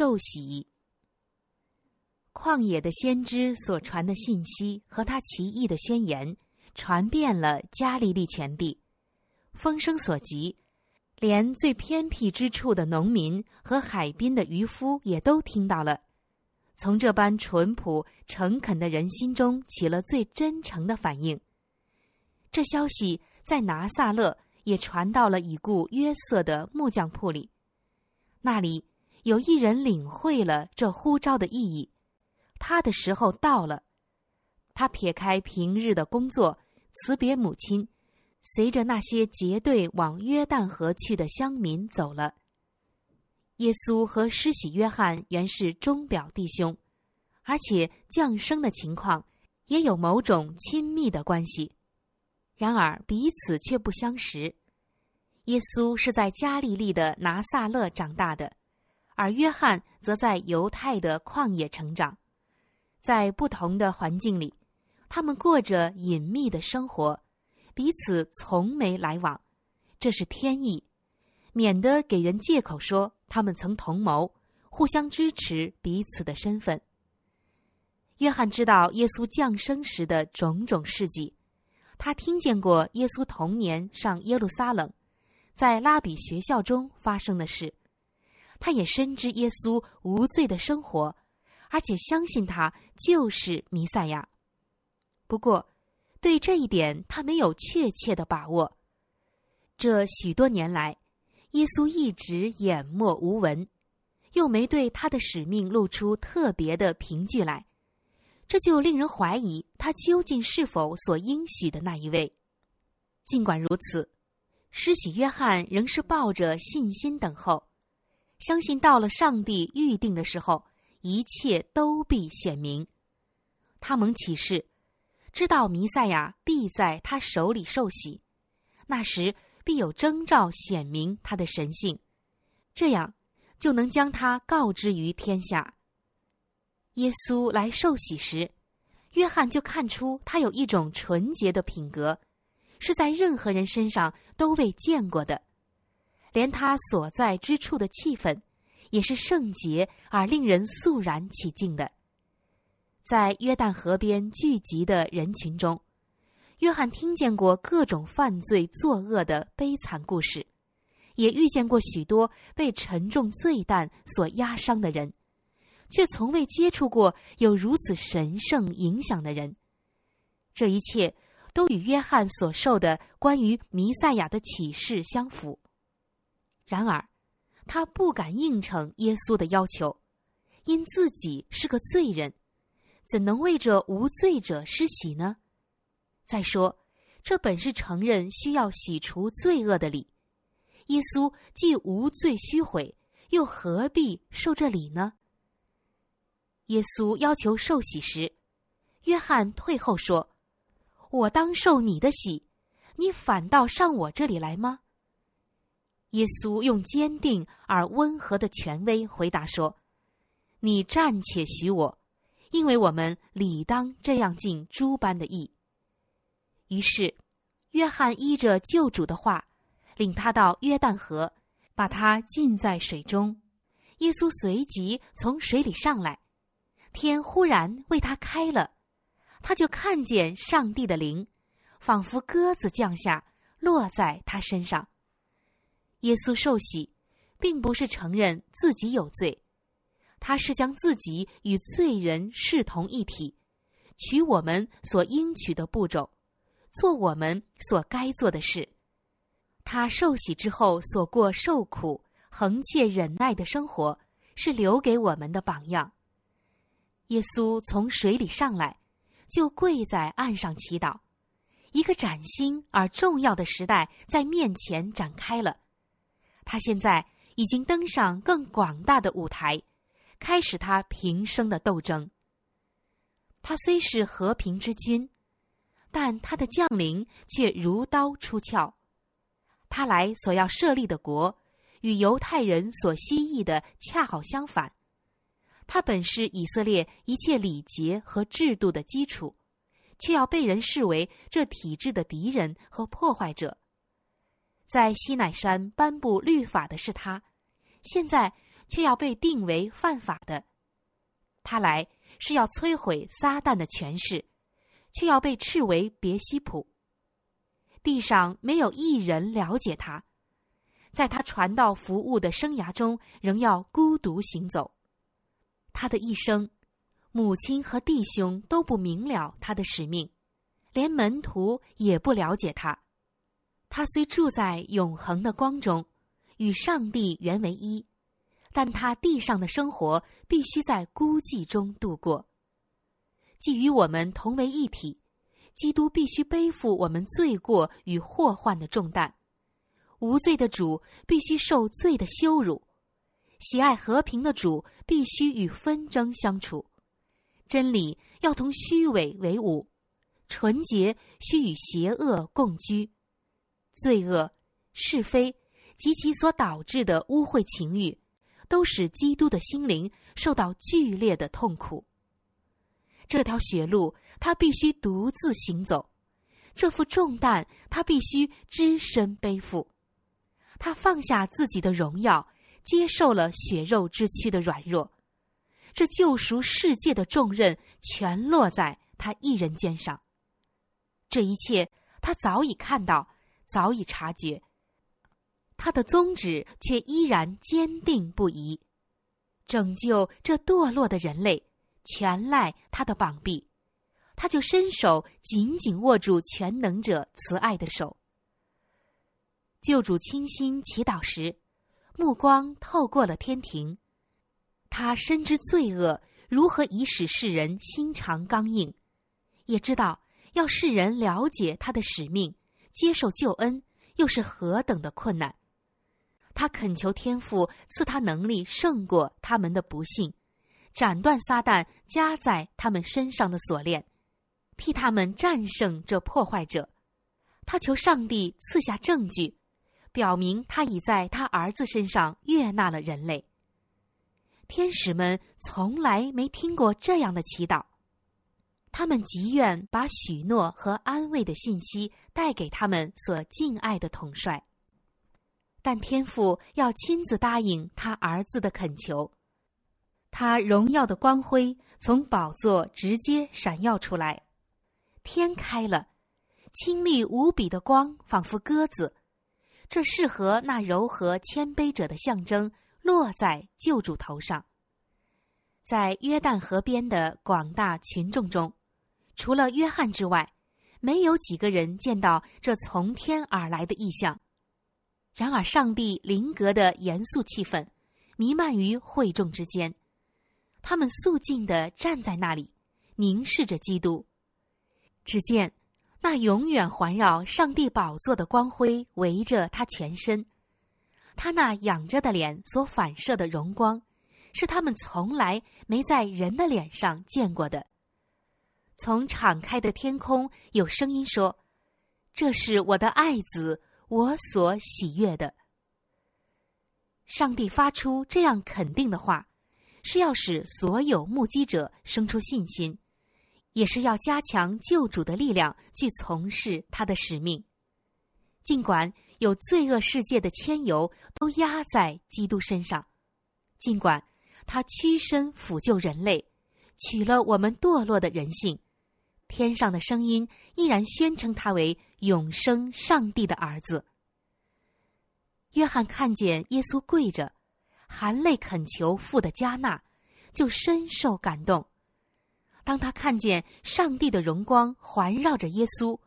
受洗。旷野的先知所传的信息和他奇异的宣言，传遍了加利利全地，风声所及，连最偏僻之处的农民和海滨的渔夫也都听到了。从这般淳朴诚恳的人心中起了最真诚的反应。这消息在拿撒勒也传到了已故约瑟的木匠铺里。那里有一人领会了这呼召的意义，他的时候到了。他撇开平日的工作，辞别母亲，随着那些结队往约旦河去的乡民走了。耶稣和施洗约翰原是钟表弟兄，而且降生的情况也有某种亲密的关系，然而彼此却不相识。耶稣是在加利利的拿撒勒长大的，而约翰则在犹太的旷野成长，在不同的环境里，他们过着隐秘的生活，彼此从没来往，这是天意，免得给人借口说他们曾同谋，互相支持彼此的身份。约翰知道耶稣降生时的种种事迹，他听见过耶稣童年上耶路撒冷。在拉比学校中发生的事，他也深知耶稣无罪的生活，而且相信他就是弥赛亚。不过，对这一点他没有确切的把握。这许多年来，耶稣一直掩默无闻，又没对他的使命露出特别的凭据来，这就令人怀疑他究竟是否所应许的那一位。尽管如此。施洗约翰仍是抱着信心等候，相信到了上帝预定的时候，一切都必显明。他蒙启示，知道弥赛亚必在他手里受洗，那时必有征兆显明他的神性，这样就能将他告知于天下。耶稣来受洗时，约翰就看出他有一种纯洁的品格。是在任何人身上都未见过的，连他所在之处的气氛，也是圣洁而令人肃然起敬的。在约旦河边聚集的人群中，约翰听见过各种犯罪作恶的悲惨故事，也遇见过许多被沉重罪担所压伤的人，却从未接触过有如此神圣影响的人。这一切。都与约翰所受的关于弥赛亚的启示相符。然而，他不敢应承耶稣的要求，因自己是个罪人，怎能为这无罪者施洗呢？再说，这本是承认需要洗除罪恶的礼。耶稣既无罪虚毁，又何必受这礼呢？耶稣要求受洗时，约翰退后说。我当受你的洗，你反倒上我这里来吗？耶稣用坚定而温和的权威回答说：“你暂且许我，因为我们理当这样尽诸般的义。”于是，约翰依着救主的话，领他到约旦河，把他浸在水中。耶稣随即从水里上来，天忽然为他开了。他就看见上帝的灵，仿佛鸽子降下，落在他身上。耶稣受洗，并不是承认自己有罪，他是将自己与罪人视同一体，取我们所应取的步骤，做我们所该做的事。他受洗之后所过受苦、恒切忍耐的生活，是留给我们的榜样。耶稣从水里上来。就跪在岸上祈祷，一个崭新而重要的时代在面前展开了。他现在已经登上更广大的舞台，开始他平生的斗争。他虽是和平之君，但他的将领却如刀出鞘。他来所要设立的国，与犹太人所希冀的恰好相反。他本是以色列一切礼节和制度的基础，却要被人视为这体制的敌人和破坏者。在西乃山颁布律法的是他，现在却要被定为犯法的。他来是要摧毁撒旦的权势，却要被斥为别西卜。地上没有一人了解他，在他传道服务的生涯中，仍要孤独行走。他的一生，母亲和弟兄都不明了他的使命，连门徒也不了解他。他虽住在永恒的光中，与上帝原为一，但他地上的生活必须在孤寂中度过。既与我们同为一体，基督必须背负我们罪过与祸患的重担。无罪的主必须受罪的羞辱，喜爱和平的主必须与纷争相处。真理要同虚伪为伍，纯洁需与邪恶共居。罪恶、是非及其所导致的污秽情欲，都使基督的心灵受到剧烈的痛苦。这条血路，他必须独自行走；这副重担，他必须只身背负。他放下自己的荣耀，接受了血肉之躯的软弱。这救赎世界的重任，全落在他一人肩上。这一切，他早已看到。早已察觉，他的宗旨却依然坚定不移。拯救这堕落的人类，全赖他的膀臂。他就伸手紧紧握住全能者慈爱的手。救主倾心祈祷时，目光透过了天庭。他深知罪恶如何以使世人心肠刚硬，也知道要世人了解他的使命。接受救恩又是何等的困难！他恳求天父赐他能力胜过他们的不幸，斩断撒旦加在他们身上的锁链，替他们战胜这破坏者。他求上帝赐下证据，表明他已在他儿子身上悦纳了人类。天使们从来没听过这样的祈祷。他们极愿把许诺和安慰的信息带给他们所敬爱的统帅，但天父要亲自答应他儿子的恳求。他荣耀的光辉从宝座直接闪耀出来，天开了，清丽无比的光仿佛鸽子，这适合那柔和谦卑者的象征落在救主头上。在约旦河边的广大群众中。除了约翰之外，没有几个人见到这从天而来的异象。然而，上帝灵格的严肃气氛弥漫于会众之间，他们肃静地站在那里，凝视着基督。只见那永远环绕上帝宝座的光辉围着他全身，他那仰着的脸所反射的荣光，是他们从来没在人的脸上见过的。从敞开的天空，有声音说：“这是我的爱子，我所喜悦的。”上帝发出这样肯定的话，是要使所有目击者生出信心，也是要加强救主的力量去从事他的使命。尽管有罪恶世界的牵由都压在基督身上，尽管他屈身抚救人类，取了我们堕落的人性。天上的声音依然宣称他为永生上帝的儿子。约翰看见耶稣跪着，含泪恳求父的加纳，就深受感动。当他看见上帝的荣光环绕着耶稣，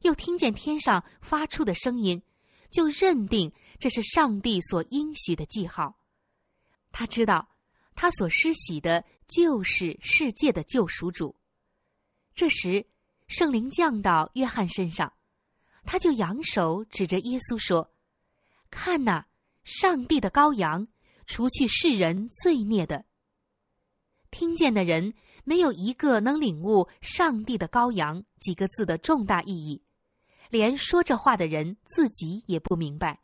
又听见天上发出的声音，就认定这是上帝所应许的记号。他知道，他所施洗的就是世界的救赎主。这时，圣灵降到约翰身上，他就扬手指着耶稣说：“看呐，上帝的羔羊，除去世人罪孽的。”听见的人没有一个能领悟“上帝的羔羊”几个字的重大意义，连说这话的人自己也不明白。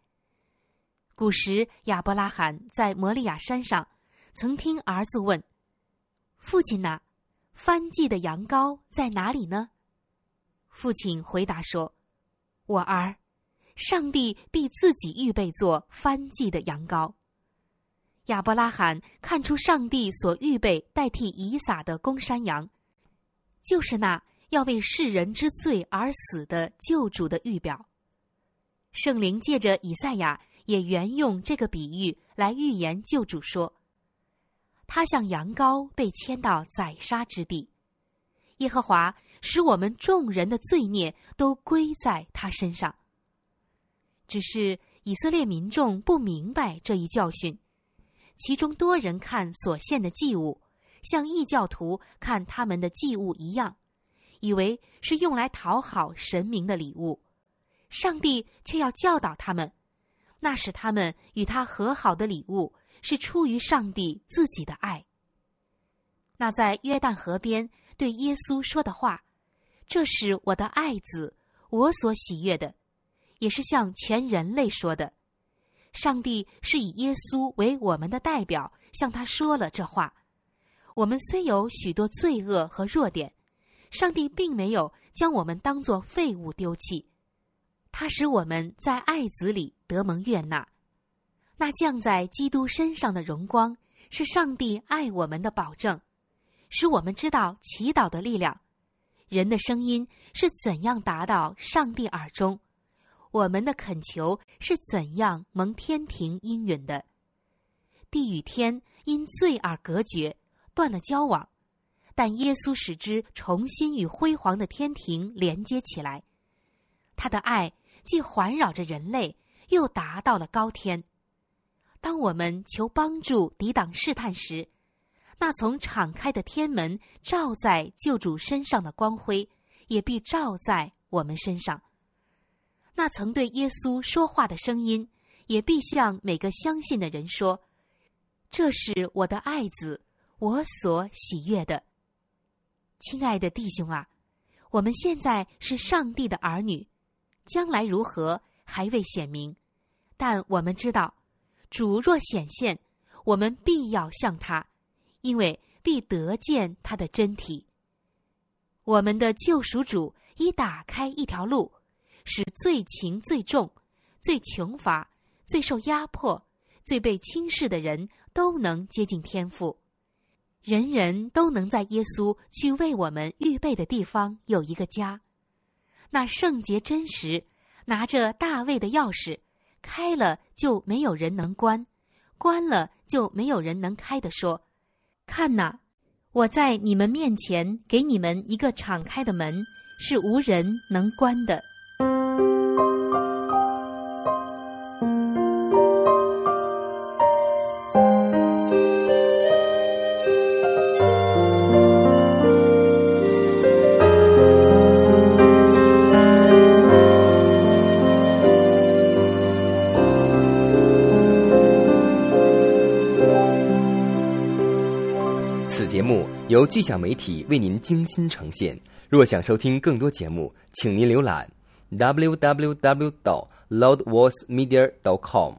古时亚伯拉罕在摩利亚山上，曾听儿子问：“父亲呐？”番祭的羊羔在哪里呢？父亲回答说：“我儿，上帝必自己预备做番祭的羊羔。”亚伯拉罕看出上帝所预备代替以撒的公山羊，就是那要为世人之罪而死的救主的预表。圣灵借着以赛亚也原用这个比喻来预言救主说：“他像羊羔被牵到宰杀之地，耶和华使我们众人的罪孽都归在他身上。”只是以色列民众不明白这一教训。其中多人看所献的祭物，像异教徒看他们的祭物一样，以为是用来讨好神明的礼物。上帝却要教导他们，那使他们与他和好的礼物是出于上帝自己的爱。那在约旦河边对耶稣说的话：“这是我的爱子，我所喜悦的。”也是向全人类说的。上帝是以耶稣为我们的代表，向他说了这话。我们虽有许多罪恶和弱点，上帝并没有将我们当作废物丢弃。他使我们在爱子里得蒙悦纳。那降在基督身上的荣光，是上帝爱我们的保证，使我们知道祈祷的力量。人的声音是怎样达到上帝耳中。我们的恳求是怎样蒙天庭应允的？地与天因罪而隔绝，断了交往，但耶稣使之重新与辉煌的天庭连接起来。他的爱既环绕着人类，又达到了高天。当我们求帮助抵挡试探时，那从敞开的天门照在救主身上的光辉，也必照在我们身上。那曾对耶稣说话的声音，也必向每个相信的人说：“这是我的爱子，我所喜悦的。”亲爱的弟兄啊，我们现在是上帝的儿女，将来如何还未显明，但我们知道，主若显现，我们必要向他，因为必得见他的真体。我们的救赎主已打开一条路。使最情最重、最穷乏、最受压迫、最被轻视的人都能接近天父，人人都能在耶稣去为我们预备的地方有一个家。那圣洁真实，拿着大卫的钥匙，开了就没有人能关，关了就没有人能开的。说：“看呐，我在你们面前给你们一个敞开的门，是无人能关的。”由巨响媒体为您精心呈现。若想收听更多节目，请您浏览 www. 到 loudvoicemedia. dot com。